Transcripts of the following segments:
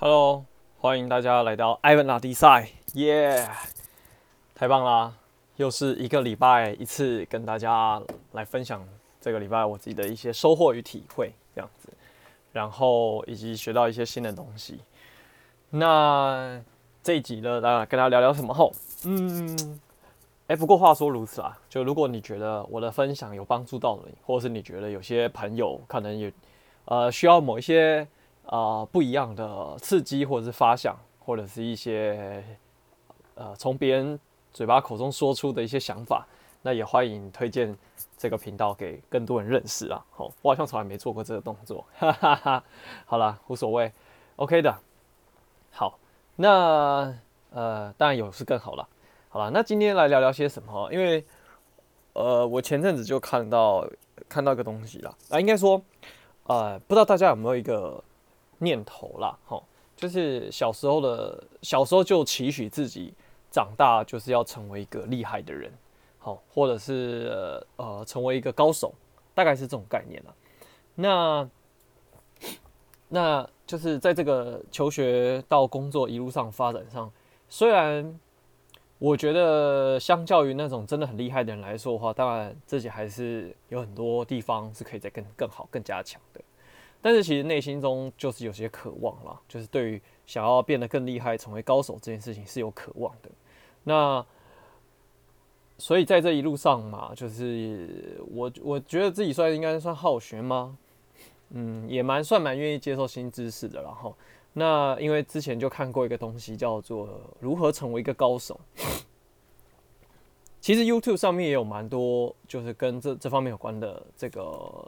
Hello，欢迎大家来到艾文拉迪赛，耶，太棒啦！又是一个礼拜一次跟大家来分享这个礼拜我自己的一些收获与体会，这样子，然后以及学到一些新的东西。那这一集呢，大家跟大家聊聊什么后？嗯，哎，不过话说如此啊，就如果你觉得我的分享有帮助到你，或者是你觉得有些朋友可能也呃需要某一些。啊、不一样的刺激，或者是发想，或者是一些呃，从别人嘴巴口中说出的一些想法，那也欢迎推荐这个频道给更多人认识啊。好，我好像从来没做过这个动作，哈 哈哈。好了，无所谓，OK 的。好，那呃，当然有是更好了。好了，那今天来聊聊些什么？因为呃，我前阵子就看到看到一个东西了啊，应该说呃，不知道大家有没有一个。念头啦，吼，就是小时候的小时候就期许自己长大就是要成为一个厉害的人，好，或者是呃成为一个高手，大概是这种概念啦。那那就是在这个求学到工作一路上发展上，虽然我觉得相较于那种真的很厉害的人来说的话，当然自己还是有很多地方是可以再更更好、更加强的。但是其实内心中就是有些渴望啦，就是对于想要变得更厉害、成为高手这件事情是有渴望的。那所以在这一路上嘛，就是我我觉得自己算应该算好学吗？嗯，也蛮算蛮愿意接受新知识的。然后那因为之前就看过一个东西叫做如何成为一个高手，其实 YouTube 上面也有蛮多就是跟这这方面有关的这个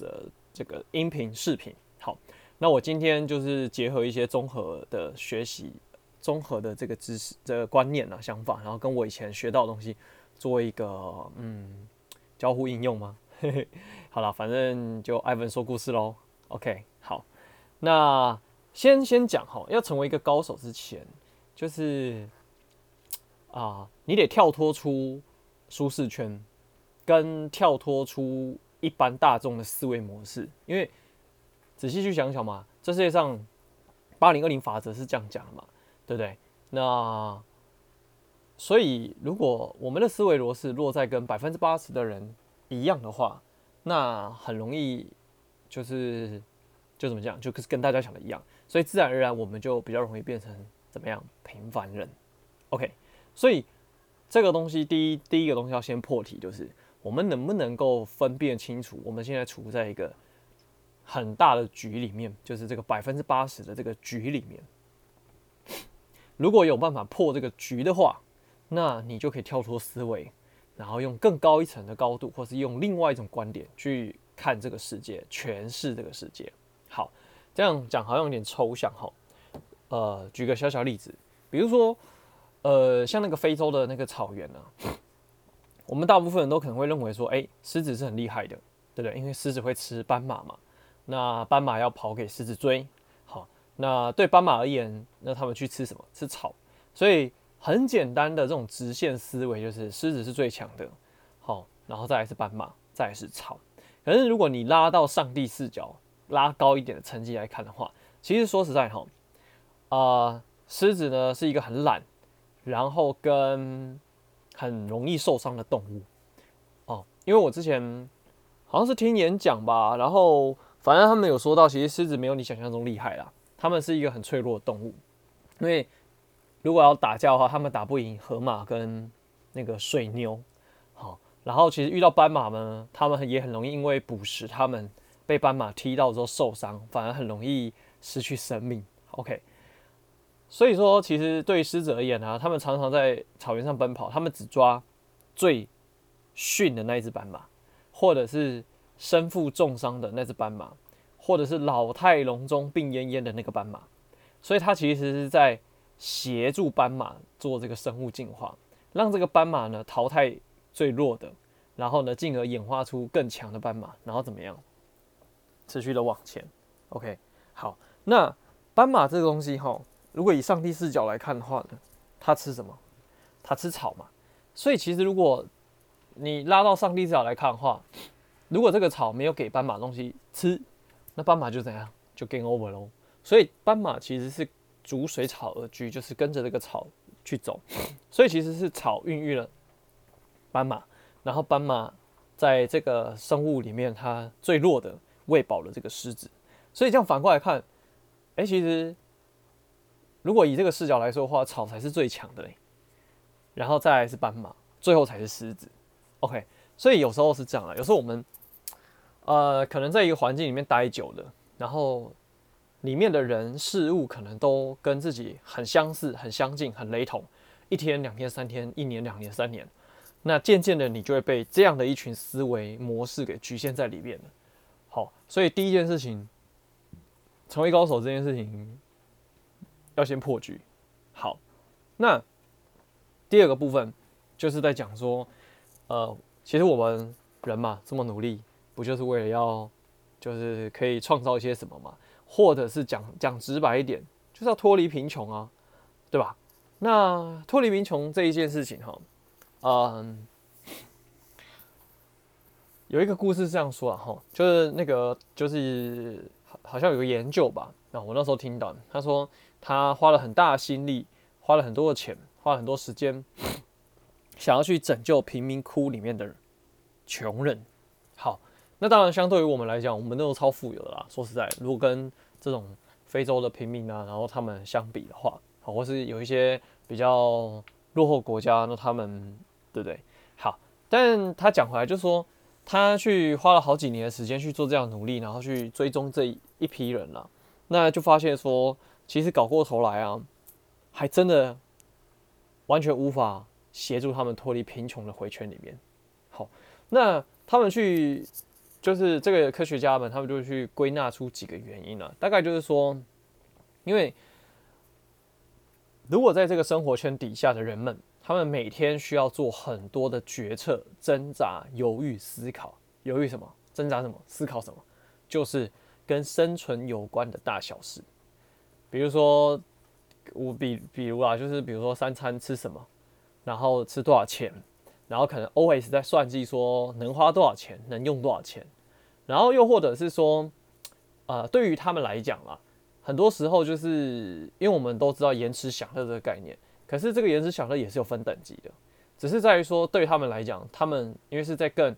呃。这个音频视频好，那我今天就是结合一些综合的学习，综合的这个知识、这个观念啊、想法，然后跟我以前学到的东西做一个嗯交互应用吗？嘿嘿，好了，反正就艾文说故事喽。OK，好，那先先讲哈，要成为一个高手之前，就是啊，你得跳脱出舒适圈，跟跳脱出。一般大众的思维模式，因为仔细去想想嘛，这世界上八零二零法则是这样讲的嘛，对不对？那所以如果我们的思维模式落在跟百分之八十的人一样的话，那很容易就是就怎么讲，就是跟大家想的一样，所以自然而然我们就比较容易变成怎么样平凡人。OK，所以这个东西第一第一个东西要先破题就是。我们能不能够分辨清楚，我们现在处在一个很大的局里面，就是这个百分之八十的这个局里面。如果有办法破这个局的话，那你就可以跳脱思维，然后用更高一层的高度，或是用另外一种观点去看这个世界，诠释这个世界。好，这样讲好像有点抽象哈。呃，举个小小例子，比如说，呃，像那个非洲的那个草原呢、啊。我们大部分人都可能会认为说，哎，狮子是很厉害的，对不对？因为狮子会吃斑马嘛，那斑马要跑给狮子追。好，那对斑马而言，那他们去吃什么？吃草。所以很简单的这种直线思维就是，狮子是最强的。好，然后再来是斑马，再来是草。可是如果你拉到上帝视角，拉高一点的层级来看的话，其实说实在哈，啊、狮子呢是一个很懒，然后跟很容易受伤的动物哦，因为我之前好像是听演讲吧，然后反正他们有说到，其实狮子没有你想象中厉害啦，他们是一个很脆弱的动物，因为如果要打架的话，他们打不赢河马跟那个水牛，好，然后其实遇到斑马呢，他们也很容易因为捕食他们被斑马踢到之后受伤，反而很容易失去生命。OK。所以说，其实对狮子而言呢，他们常常在草原上奔跑，他们只抓最逊的那一只斑马，或者是身负重伤的那只斑马，或者是老态龙钟、病恹恹的那个斑马。所以，他其实是在协助斑马做这个生物进化，让这个斑马呢淘汰最弱的，然后呢，进而演化出更强的斑马，然后怎么样，持续的往前。OK，好，那斑马这个东西哈。如果以上帝视角来看的话呢，它吃什么？它吃草嘛。所以其实如果你拉到上帝视角来看的话，如果这个草没有给斑马东西吃，那斑马就怎样？就 game over 喽。所以斑马其实是逐水草而居，就是跟着这个草去走，所以其实是草孕育了斑马，然后斑马在这个生物里面，它最弱的喂饱了这个狮子，所以这样反过来看，哎，其实如果以这个视角来说的话，草才是最强的嘞，然后再来是斑马，最后才是狮子。OK，所以有时候是这样啊，有时候我们呃可能在一个环境里面待久了，然后。里面的人事物可能都跟自己很相似、很相近、很雷同，一天、两天、三天、一年、两年、三年，那渐渐的你就会被这样的一群思维模式给局限在里面了。好，所以第一件事情，成为高手这件事情要先破局。好，那第二个部分就是在讲说，呃，其实我们人嘛，这么努力，不就是为了要，就是可以创造一些什么嘛？或者是讲讲直白一点，就是要脱离贫穷啊，对吧？那脱离贫穷这一件事情哈，嗯，有一个故事是这样说啊哈，就是那个就是好像有个研究吧，那我那时候听到，他说他花了很大的心力，花了很多的钱，花了很多时间，想要去拯救贫民窟里面的穷人。好。那当然，相对于我们来讲，我们都是超富有的啦。说实在，如果跟这种非洲的平民啊，然后他们相比的话，好，或是有一些比较落后国家，那他们对不对？好，但他讲回来就是说，他去花了好几年的时间去做这样努力，然后去追踪这一批人了，那就发现说，其实搞过头来啊，还真的完全无法协助他们脱离贫穷的回圈里面。好，那他们去。就是这个科学家们，他们就去归纳出几个原因了啊。大概就是说，因为如果在这个生活圈底下的人们，他们每天需要做很多的决策、挣扎、犹豫、思考。犹豫什么？挣扎什么？思考什么？就是跟生存有关的大小事。比如说，我比比如啊，就是比如说三餐吃什么，然后吃多少钱。然后可能 always 在算计说能花多少钱，能用多少钱，然后又或者是说，呃，对于他们来讲啊，很多时候就是因为我们都知道延迟享乐这个概念，可是这个延迟享乐也是有分等级的，只是在于说对于他们来讲，他们因为是在更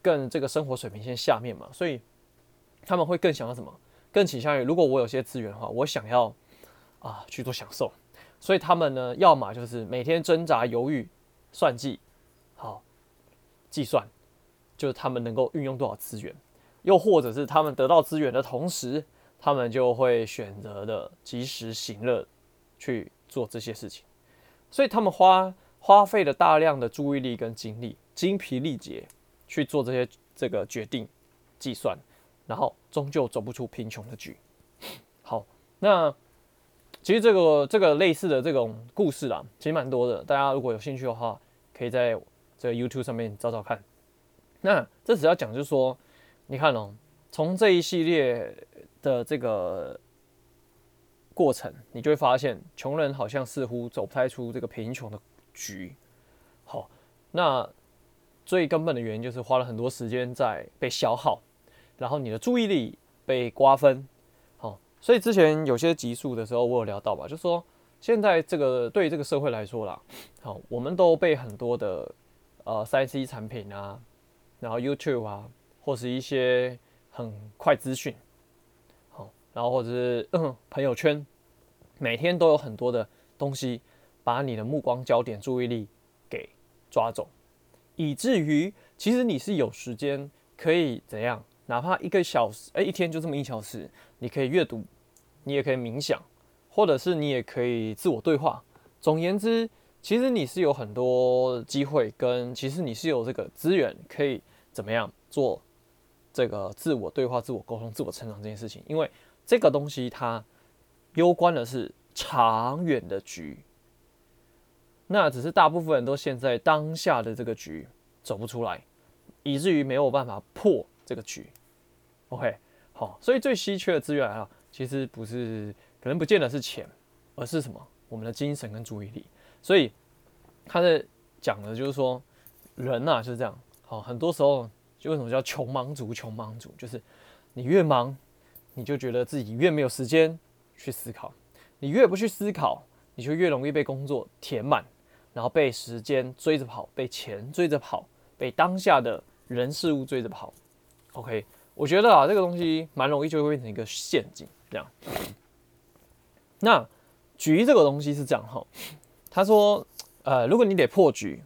更这个生活水平线下面嘛，所以他们会更想要什么？更倾向于如果我有些资源的话，我想要啊去做享受，所以他们呢，要么就是每天挣扎犹豫算计。好，计算就是他们能够运用多少资源，又或者是他们得到资源的同时，他们就会选择的及时行乐去做这些事情，所以他们花花费了大量的注意力跟精力，精疲力竭去做这些这个决定、计算，然后终究走不出贫穷的局。好，那其实这个这个类似的这种故事啦，其实蛮多的，大家如果有兴趣的话，可以在。这个 YouTube 上面找找看，那这只要讲就是说，你看哦，从这一系列的这个过程，你就会发现，穷人好像似乎走不太出这个贫穷的局。好，那最根本的原因就是花了很多时间在被消耗，然后你的注意力被瓜分。好，所以之前有些集数的时候，我有聊到吧，就说，现在这个对于这个社会来说啦，好，我们都被很多的。呃，3C 产品啊，然后 YouTube 啊，或是一些很快资讯，好，然后或者是朋友圈，每天都有很多的东西把你的目光焦点、注意力给抓走，以至于其实你是有时间可以怎样，哪怕一个小时，哎，一天就这么一小时，你可以阅读，你也可以冥想，或者是你也可以自我对话。总言之。其实你是有很多机会，跟其实你是有这个资源，可以怎么样做这个自我对话、自我沟通、自我成长这件事情。因为这个东西它攸关的是长远的局，那只是大部分人都陷在当下的这个局走不出来，以至于没有办法破这个局。OK，好，所以最稀缺的资源啊，其实不是，可能不见得是钱，而是什么？我们的精神跟注意力。所以他在讲的就是说，人呐就是这样。好，很多时候就为什么叫穷忙族？穷忙族就是你越忙，你就觉得自己越没有时间去思考。你越不去思考，你就越容易被工作填满，然后被时间追着跑，被钱追着跑，被当下的人事物追着跑。OK，我觉得啊，这个东西蛮容易就会变成一个陷阱。这样，那局这个东西是这样哈，他说，呃，如果你得破局，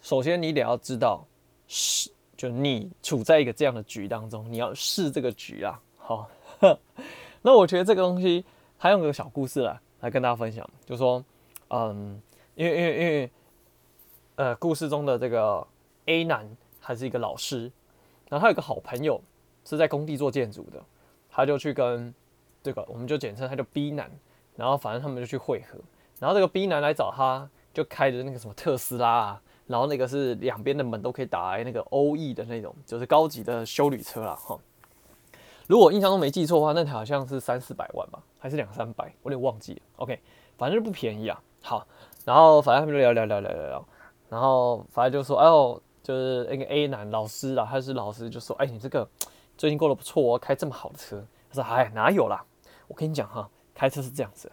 首先你得要知道是，就你处在一个这样的局当中，你要试这个局啊。好，那我觉得这个东西。还用个小故事来来跟大家分享，就说，嗯，因为因为因为，呃，故事中的这个 A 男还是一个老师，然后他有个好朋友是在工地做建筑的，他就去跟这个我们就简称他叫 B 男，然后反正他们就去会合，然后这个 B 男来找他，就开着那个什么特斯拉啊，然后那个是两边的门都可以打开那个欧 E 的那种，就是高级的修旅车啦，哈。如果印象中没记错的话，那台好像是三四百万吧，还是两三百，我有点忘记了。OK，反正就不便宜啊。好，然后反正他们就聊聊聊聊聊聊，然后反正就说，哎呦，就是那个 A 男老师啦，他是老师，就说，哎，你这个最近过得不错哦，开这么好的车。他说，哎，哪有啦？我跟你讲哈，开车是这样子，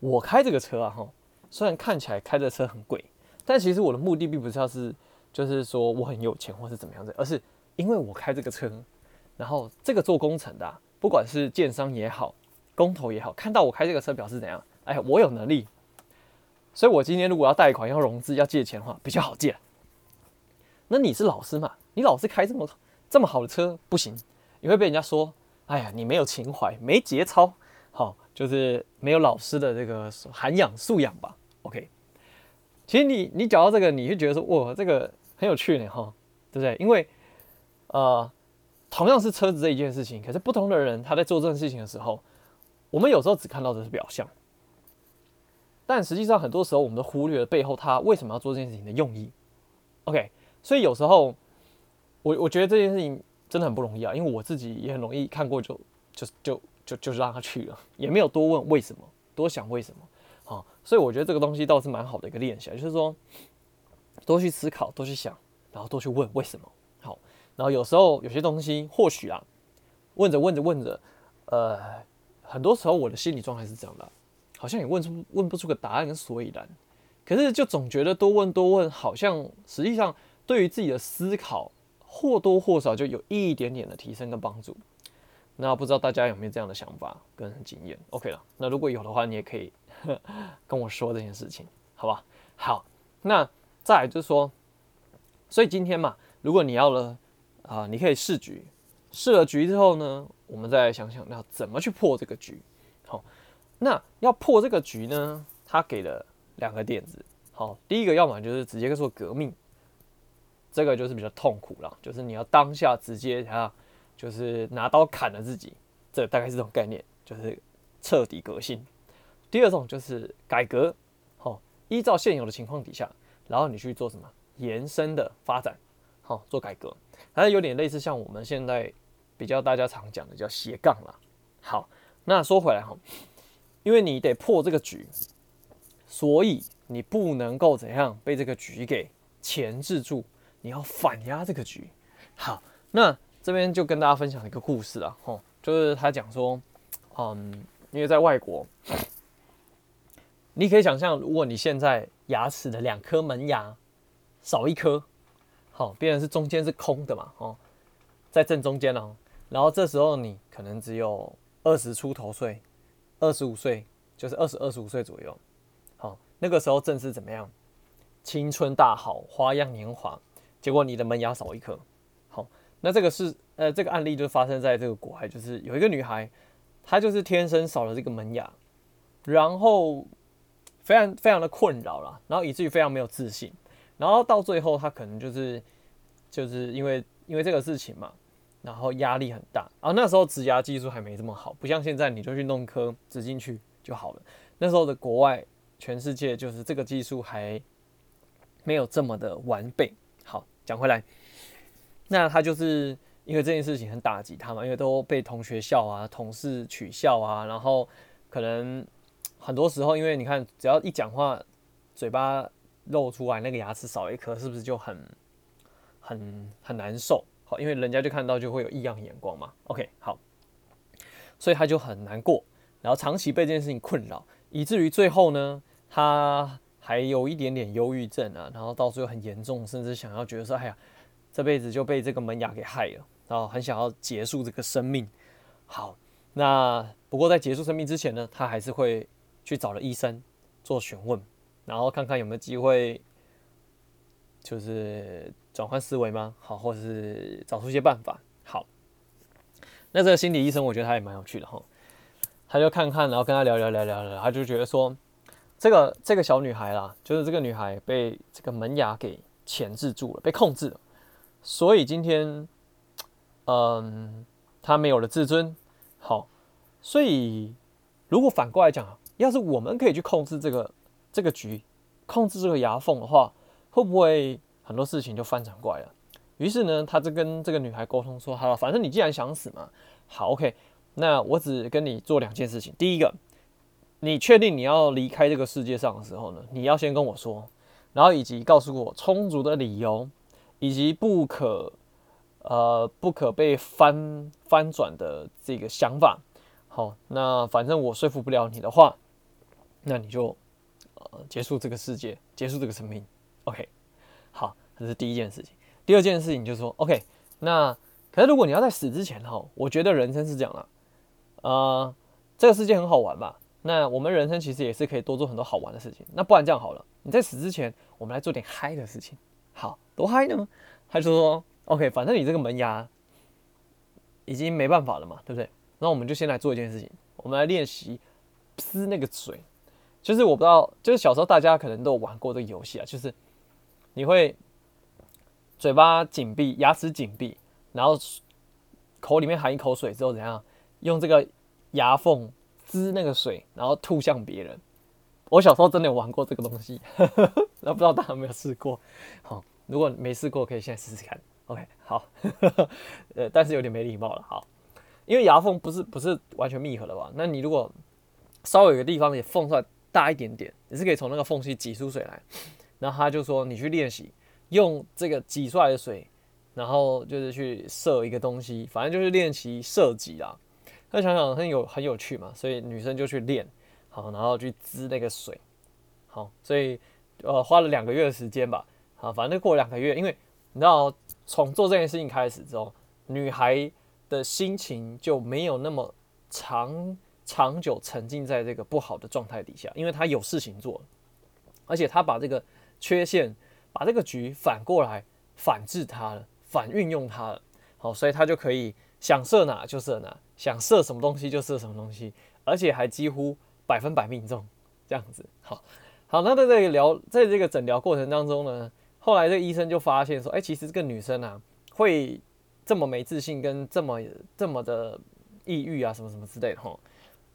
我开这个车啊哈，虽然看起来开的车很贵，但其实我的目的并不是要是，就是说我很有钱或是怎么样子，而是因为我开这个车。然后这个做工程的、不管是建商也好，工头也好，看到我开这个车，表示怎样？哎，我有能力，所以我今天如果要贷款、要融资、要借钱的话，比较好借。那你是老师嘛？你老是开这么这么好的车不行，你会被人家说，哎呀，你没有情怀，没节操，好，就是没有老师的这个涵养素养吧？OK，其实你你讲到这个，你会觉得说，哇，这个很有趣呢，哈，对不对？因为呃。同样是车子这一件事情，可是不同的人他在做这件事情的时候，我们有时候只看到的是表象，但实际上很多时候我们都忽略了背后他为什么要做这件事情的用意。OK，所以有时候我我觉得这件事情真的很不容易啊，因为我自己也很容易看过就就就就就让他去了，也没有多问为什么，多想为什么。好，所以我觉得这个东西倒是蛮好的一个练习，就是说多去思考，多去想，然后多去问为什么。好然后有时候有些东西或许啊，问着问着问着，呃，很多时候我的心理状态是这样的，好像也问出问不出个答案跟所以然，可是就总觉得多问多问，好像实际上对于自己的思考或多或少就有一点点的提升跟帮助。那不知道大家有没有这样的想法跟经验？OK 了，那如果有的话，你也可以 跟我说这件事情，好吧？好，那再来就是说，所以今天嘛，如果你要了。啊，你可以试局，试了局之后呢，我们再想想要怎么去破这个局。好，那要破这个局呢，他给了两个点子。好，第一个要么就是直接做革命，这个就是比较痛苦了，就是你要当下直接啊，就是拿刀砍了自己，这大概是这种概念，就是彻底革新。第二种就是改革，好，依照现有的情况底下，然后你去做什么延伸的发展，好，做改革。它有点类似像我们现在比较大家常讲的叫斜杠啦。好，那说回来哈，因为你得破这个局，所以你不能够怎样被这个局给钳制住，你要反压这个局。好，那这边就跟大家分享一个故事啊，吼，就是他讲说，嗯，因为在外国，你可以想象，如果你现在牙齿的两颗门牙少一颗。好，变成是中间是空的嘛，哦，在正中间哦，然后这时候你可能只有二十出头岁，二十五岁，就是二十二十五岁左右，好，那个时候正是怎么样，青春大好，花样年华，结果你的门牙少一颗，好，那这个是呃这个案例就发生在这个国外，就是有一个女孩，她就是天生少了这个门牙，然后非常非常的困扰了，然后以至于非常没有自信。然后到最后，她可能就是就是因为因为这个事情嘛，然后压力很大。然后那时候植牙技术还没这么好，不像现在你就去弄颗植进去就好了。那时候的国外，全世界就是这个技术还没有这么的完备。讲回来，那他就是因为这件事情很打击他嘛，因为都被同学笑啊、同事取笑啊，然后可能很多时候，因为你看，只要一讲话，嘴巴。露出来那个牙齿少一颗，是不是就很很很难受？好，因为人家就看到就会有异样眼光嘛。OK，好，所以他就很难过。然后长期被这件事情困扰，以至于最后呢，他还有一点点忧郁症啊，然后到最后很严重，甚至想要觉得说，哎呀，这辈子就被这个门牙给害了，然后很想要结束这个生命。好，那不过在结束生命之前呢，他还是会去找了医生做询问，然后看看有没有机会，就是转换思维吗？好，或者是找出一些办法。好，那这个心理医生，我觉得他也蛮有趣的哈。他就看看，然后跟他聊聊聊聊聊，他就觉得说，这个这个小女孩啦，就是这个女孩被这个门牙给钳制住了，被控制了，所以今天，嗯，她没有了自尊。好，所以如果反过来讲，要是我们可以去控制这个这个局，控制这个牙缝的话，会不会很多事情就翻转过来了？于是呢，他就跟这个女孩沟通说：“好了，反正你既然想死嘛，好，OK。”那我只跟你做两件事情。第一个，你确定你要离开这个世界上的时候呢，你要先跟我说，然后以及告诉我充足的理由，以及不可呃不可被翻翻转的这个想法。好，那反正我说服不了你的话，那你就呃结束这个世界，结束这个生命。OK，好，这是第一件事情。第二件事情就是说，OK，那可是如果你要在死之前哈，我觉得人生是这样的。呃，这个世界很好玩吧？那我们人生其实也是可以多做很多好玩的事情。那不然这样好了，你在死之前，我们来做点嗨的事情。好，多嗨呢？他就说：“OK，反正你这个门牙已经没办法了嘛，对不对？那我们就先来做一件事情，我们来练习撕那个嘴。就是我不知道，就是小时候大家可能都有玩过这个游戏啊，就是你会嘴巴紧闭，牙齿紧闭，然后口里面含一口水之后怎样？”用这个牙缝滋那个水，然后吐向别人。我小时候真的有玩过这个东西，那 不知道大家有没有试过？好，如果没试过，可以现在试试看。OK，好，呃，但是有点没礼貌了。好，因为牙缝不是不是完全密合的吧？那你如果稍微有个地方也缝出来大一点点，你是可以从那个缝隙挤出水来。然后他就说，你去练习用这个挤出来的水，然后就是去射一个东西，反正就是练习射击啦。那想想很有很有趣嘛，所以女生就去练，好，然后去滋那个水，好，所以呃花了两个月的时间吧，好，反正过两个月，因为你知道从做这件事情开始之后，女孩的心情就没有那么长长久沉浸在这个不好的状态底下，因为她有事情做，而且她把这个缺陷，把这个局反过来反制它了，反运用它了，好，所以她就可以想射哪就射哪。想射什么东西就射什么东西，而且还几乎百分百命中，这样子。好，好，那在这个聊，在这个诊疗过程当中呢，后来这个医生就发现说，哎，其实这个女生啊，会这么没自信，跟这么这么的抑郁啊，什么什么之类的哈。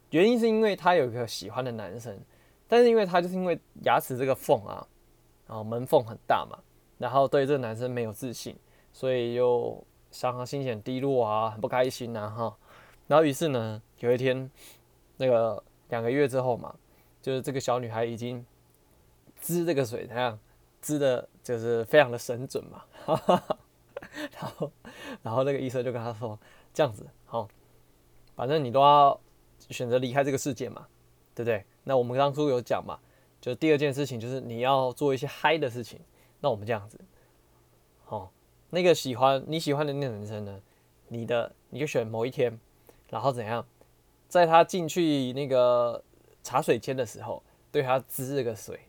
原因是因为她有一个喜欢的男生，但是因为她就是因为牙齿这个缝啊，然后门缝很大嘛，然后对这个男生没有自信，所以又伤心情低落啊，很不开心啊，哈。然后于是呢，有一天，那个两个月之后嘛，就是这个小女孩已经滋这个水，这样滋的，就是非常的神准嘛。然后，然后那个医生就跟她说：“这样子，好，反正你都要选择离开这个世界嘛，对不对？那我们当初有讲嘛，就第二件事情就是你要做一些嗨的事情。那我们这样子，好，那个喜欢你喜欢的那个男生呢，你的你就选某一天。”然后怎样，在他进去那个茶水间的时候，对他滋这个水。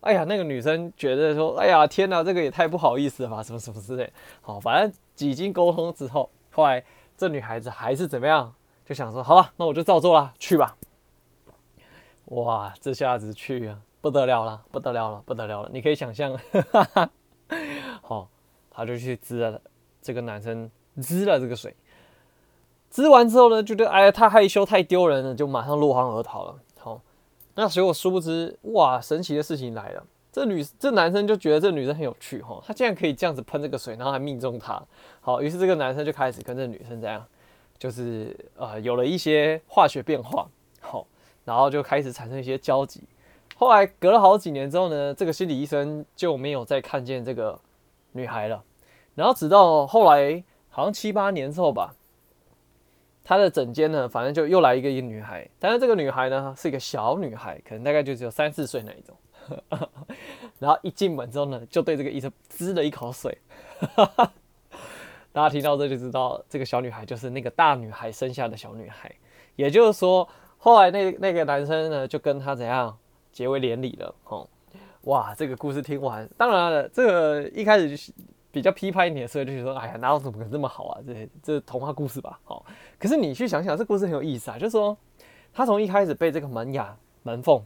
哎呀，那个女生觉得说：“哎呀，天哪，这个也太不好意思了吧，什么什么之类。”好，反正几经沟通之后，后来这女孩子还是怎么样，就想说：“好吧，那我就照做了，去吧。”哇，这下子去啊，不得了了，不得了了，不得了了！你可以想象，哈哈。好，他就去滋了这个男生滋了这个水。滋完之后呢，觉得哎呀太害羞太丢人了，就马上落荒而逃了。好，那结果殊不知，哇，神奇的事情来了，这女这男生就觉得这女生很有趣哈，他竟然可以这样子喷这个水，然后还命中她。好，于是这个男生就开始跟这女生这样，就是呃有了一些化学变化。好，然后就开始产生一些交集。后来隔了好几年之后呢，这个心理医生就没有再看见这个女孩了。然后直到后来好像七八年之后吧。他的诊间呢，反正就又来一个一个女孩，但是这个女孩呢是一个小女孩，可能大概就只有三四岁那一种。然后一进门之后呢，就对这个医生滋了一口水。大家听到这就知道，这个小女孩就是那个大女孩生下的小女孩。也就是说，后来那那个男生呢，就跟她怎样结为连理了。哦，哇，这个故事听完，当然了，这个一开始就是比较批判一点的时候，就说，哎呀，哪有怎么可能这么好啊？这这童话故事吧。好，可是你去想想，这故事很有意思啊。就是说，他从一开始被这个门牙门缝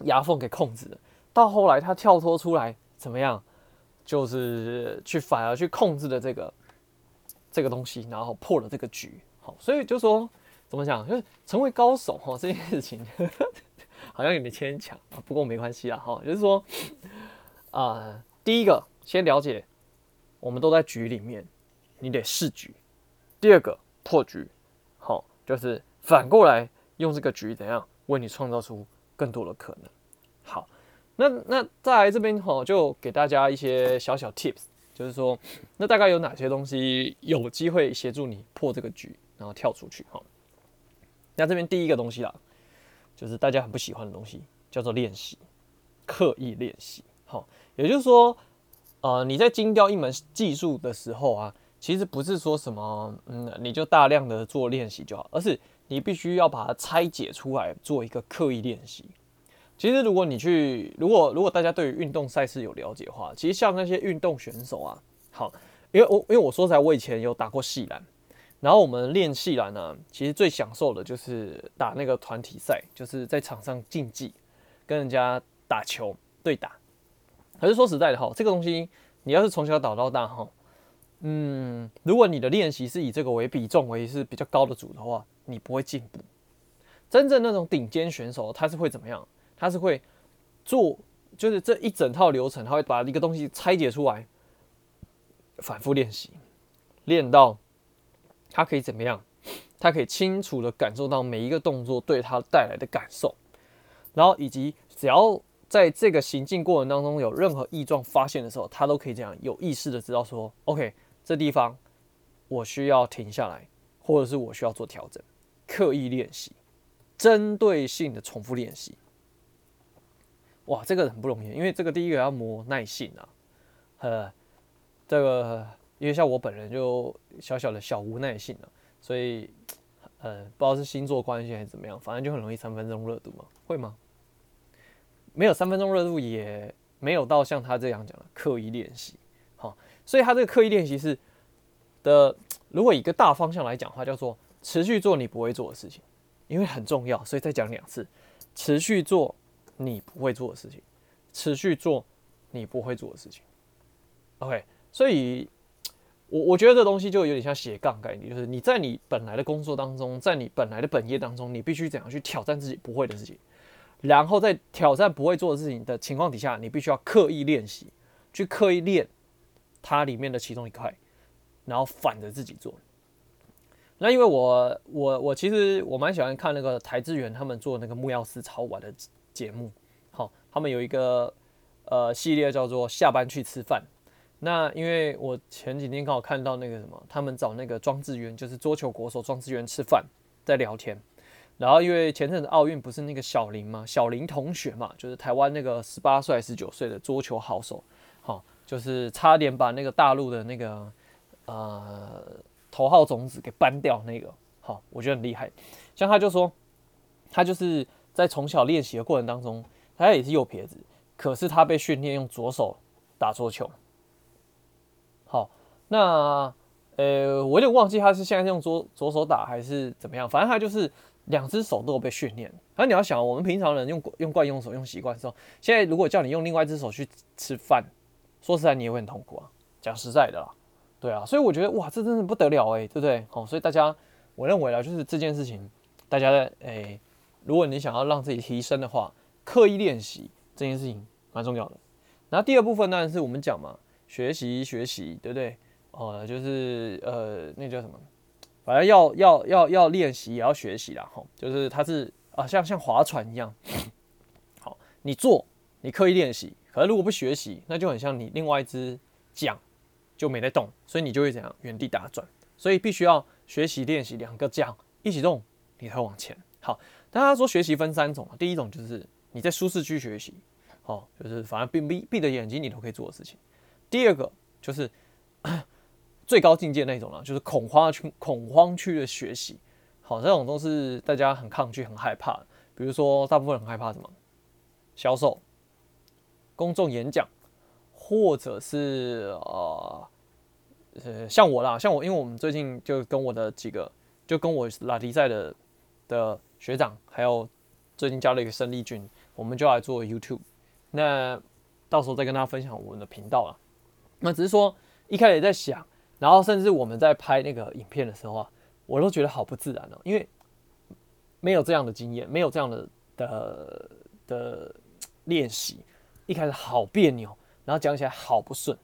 牙缝给控制了，到后来他跳脱出来，怎么样？就是去反而去控制了这个这个东西，然后破了这个局。好，所以就说怎么讲，就是成为高手哈，这件事情 好像有点牵强啊。不过没关系啊，哈，就是说啊、第一个先了解，我们都在局里面，你得试局。第二个破局，好，就是反过来用这个局怎样为你创造出更多的可能。好。那那再来这边哈，就给大家一些小小 tips，就是说，那大概有哪些东西有机会协助你破这个局，然后跳出去哈。那这边第一个东西啦，就是大家很不喜欢的东西，叫做练习，刻意练习。好，也就是说，呃，你在精雕一门技术的时候啊，其实不是说什么，嗯，你就大量的做练习就好，而是你必须要把它拆解出来，做一个刻意练习。其实，如果你去，如果如果大家对于运动赛事有了解的话，其实像那些运动选手啊，好，因为我因为我说实在，我以前有打过系篮，然后我们练系篮呢，其实最享受的就是打那个团体赛，就是在场上竞技，跟人家打球对打。可是说实在的哈，这个东西你要是从小打到大哈，嗯，如果你的练习是以这个为比重为是比较高的组的话，你不会进步。真正那种顶尖选手，他是会怎么样？他是会做，就是这一整套流程，他会把一个东西拆解出来，反复练习，练到他可以怎么样？他可以清楚的感受到每一个动作对他带来的感受，然后以及只要在这个行进过程当中有任何异状发现的时候，他都可以这样有意识的知道说，OK，这地方我需要停下来，或者是我需要做调整，刻意练习，针对性的重复练习。哇，这个很不容易，因为这个第一个要磨耐性啊，呃，这个因为像我本人就小小的小无耐性啊，所以呃，不知道是星座关系还是怎么样，反正就很容易三分钟热度嘛，会吗？没有三分钟热度，也没有到像他这样讲的刻意练习，好，所以他这个刻意练习是的，如果一个大方向来讲的话，叫做持续做你不会做的事情，因为很重要，所以再讲两次，持续做。你不会做的事情，持续做你不会做的事情。OK，所以，我我觉得这东西就有点像斜杠概念，就是你在你本来的工作当中，在你本来的本业当中，你必须怎样去挑战自己不会的事情，然后在挑战不会做的事情的情况底下，你必须要刻意练习，去刻意练它里面的其中一块，然后反着自己做。那因为我我我其实我蛮喜欢看那个邰智源他们做那个木曜4超玩的。节目好，他们有一个呃系列叫做下班去吃饭。那因为我前几天刚好看到那个什么，他们找那个庄智渊，就是桌球国手庄智渊吃饭，在聊天。然后因为前阵子奥运不是那个小林嘛，小林同学嘛，就是台湾那个十八岁、十九岁的桌球好手，好，就是差点把那个大陆的那个呃头号种子给扳掉那个，好，我觉得很厉害。像他就说，他就是。在从小练习的过程当中，他也是右撇子，可是他被训练用左手打桌球。好，那呃，我有点忘记他是现在是用左左手打还是怎么样，反正他就是两只手都有被训练。那你要想，我们平常人用用惯用手用习惯的时候，现在如果叫你用另外一只手去吃饭，说实在你也会很痛苦啊。讲实在的啦，对啊，所以我觉得哇，这真的不得了哎、对不对？好，所以大家，我认为啊，就是这件事情，大家在哎。如果你想要让自己提升的话，刻意练习这件事情蛮重要的。然后第二部分当然是我们讲嘛，学习学习，对不对？呃，就是呃，那叫什么？反正要要要要练习，也要学习啦。吼，就是它是啊，像像划船一样。好，你做，你刻意练习，可是如果不学习，那就很像你另外一只桨就没在动，所以你就会怎样原地打转。所以必须要学习、练习两个桨一起动，你才往前。好，大家说学习分三种啊，第一种就是你在舒适区学习，好，就是反正闭闭闭着眼睛你都可以做的事情。第二个就是最高境界那种了，就是恐慌区恐慌区的学习。好，这种都是大家很抗拒、很害怕。比如说，大部分人很害怕什么？销售、公众演讲，或者是呃呃，像我啦，像我，因为我们最近就跟我的几个，就跟我拉迪赛的的学长，还有最近加了一个生力军，我们就来做 YouTube。那到时候再跟大家分享我们的频道了。那只是说一开始在想，然后甚至我们在拍那个影片的时候啊，我都觉得好不自然哦，因为没有这样的经验，没有这样的的的练习，一开始好别扭，然后讲起来好不顺，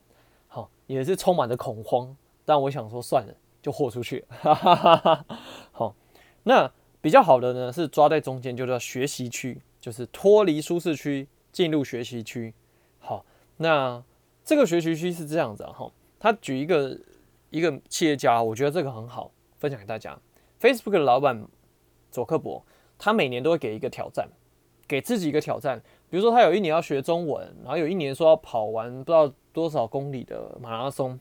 好也是充满着恐慌。但我想说算了，就豁出去，哈哈哈哈。好，那比较好的呢是抓在中间，就叫学习区，就是脱离舒适区进入学习区。好，那。这个学习区是这样子哈，他举一个一个企业家，我觉得这个很好，分享给大家。Facebook 的老板佐克伯，他每年都会给一个挑战，给自己一个挑战。比如说，他有一年要学中文，然后有一年说要跑完不知道多少公里的马拉松，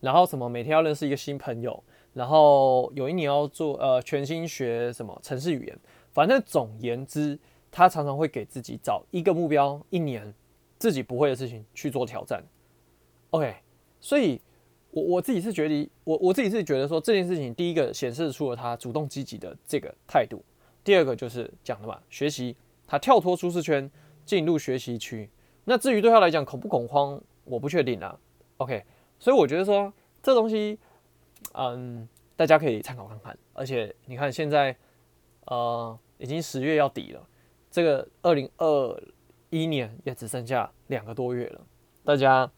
然后什么每天要认识一个新朋友，然后有一年要做呃全新学什么城市语言。反正总言之，他常常会给自己找一个目标，一年。自己不会的事情去做挑战，OK，所以我我自己是觉得，我我自己是觉得说这件事情，第一个显示出了他主动积极的这个态度，第二个就是讲的嘛，学习他跳脱舒适圈进入学习区。那至于对他来讲恐不恐慌，我不确定啊，OK，所以我觉得说这东西，嗯，大家可以参考看看。而且你看现在，呃，已经十月要底了，这个二零二。一年也只剩下两个多月了，大家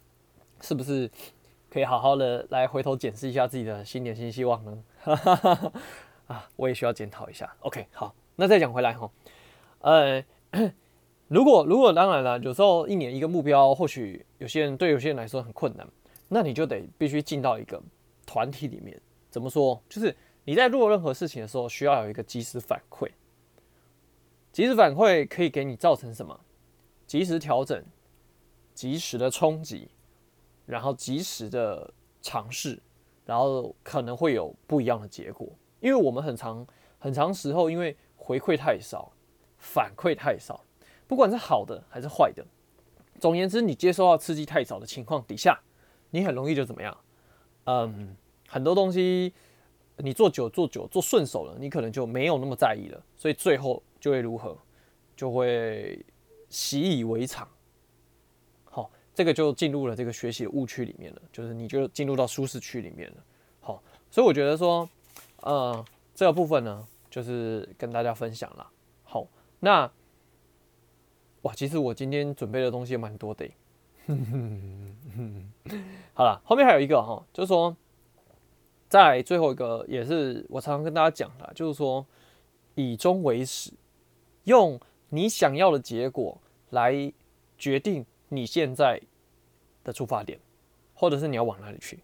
是不是可以好好的来回头检视一下自己的新年新希望呢？啊，我也需要检讨一下。OK，好，那再讲回来哈，呃，如果如果当然了，有时候一年一个目标，或许有些人对有些人来说很困难，那你就得必须进到一个团体里面。怎么说？就是你在做任何事情的时候，需要有一个即时反馈。即时反馈可以给你造成什么？及时调整，及时的冲击，然后及时的尝试，然后可能会有不一样的结果。因为我们很长很长时候，因为回馈太少，反馈太少，不管是好的还是坏的，总言之，你接收到刺激太少的情况底下，你很容易就怎么样？嗯，很多东西你做久做久做顺手了，你可能就没有那么在意了，所以最后就会如何？就会。习以为常，这个就进入了这个学习误区里面了，就是你就进入到舒适区里面了，好，所以我觉得说，呃，这个部分呢，就是跟大家分享了，好，那，哇，其实我今天准备的东西蛮多的，好了，后面还有一个哈，就是说，在最后一个也是我常常跟大家讲的，就是说，以终为始，用。你想要的结果来决定你现在的出发点，或者是你要往哪里去。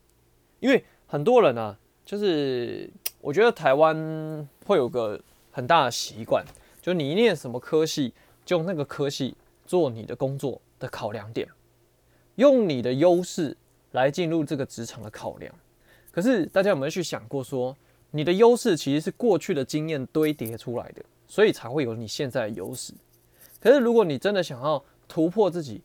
因为很多人呢、就是我觉得台湾会有个很大的习惯，就你念什么科系，就用那个科系做你的工作的考量点，用你的优势来进入这个职场的考量。可是大家有没有去想过，说你的优势其实是过去的经验堆叠出来的？所以才会有你现在的优势。可是，如果你真的想要突破自己，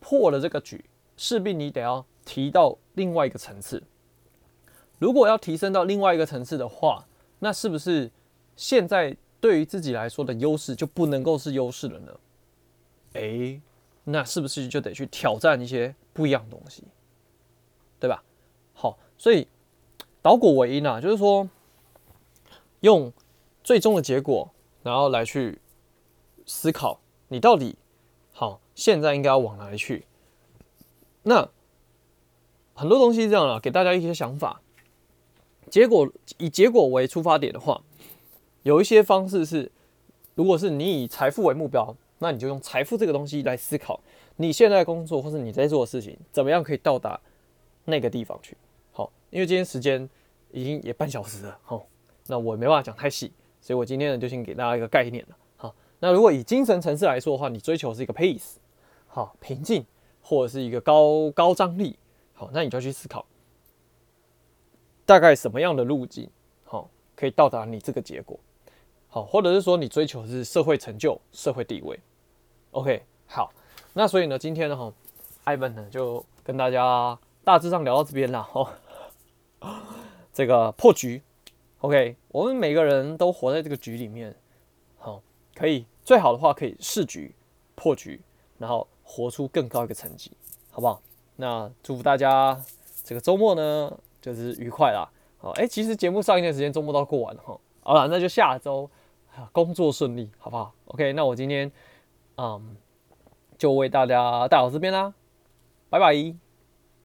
破了这个局，势必你得要提到另外一个层次。如果要提升到另外一个层次的话，那是不是现在对于自己来说的优势就不能够是优势了呢？诶，那是不是就得去挑战一些不一样的东西，对吧？好，所以导果为因啊，就是说用。最终的结果，然后来去思考你到底，现在应该要往哪里去？那很多东西这样啊，给大家一些想法。结果以结果为出发点的话，有一些方式是，如果是你以财富为目标，那你就用财富这个东西来思考你现在工作或是你在做的事情，怎么样可以到达那个地方去？好，因为今天时间已经也半小时了，好，那我没办法讲太细，所以我今天呢就先给大家一个概念了，好，那如果以精神层次来说的话，你追求是一个 pace 好，平静，或者是一个高高张力，好，那你就要去思考，大概什么样的路径，好，可以到达你这个结果，好，或者是说你追求的是社会成就、社会地位，OK，好，那所以呢，今天呢，哈，Ivan 呢就跟大家大致上聊到这边了，吼。这个破局，OK，我们每个人都活在这个局里面，好，可以最好的话可以试局破局，然后活出更高一个成绩，好不好？那祝福大家这个周末呢，就是愉快啦。好，哎，其实节目上一段时间周末都过完了哈，好了，那就下周工作顺利，好不好？OK，那我今天嗯就为大家带到这边啦，拜拜。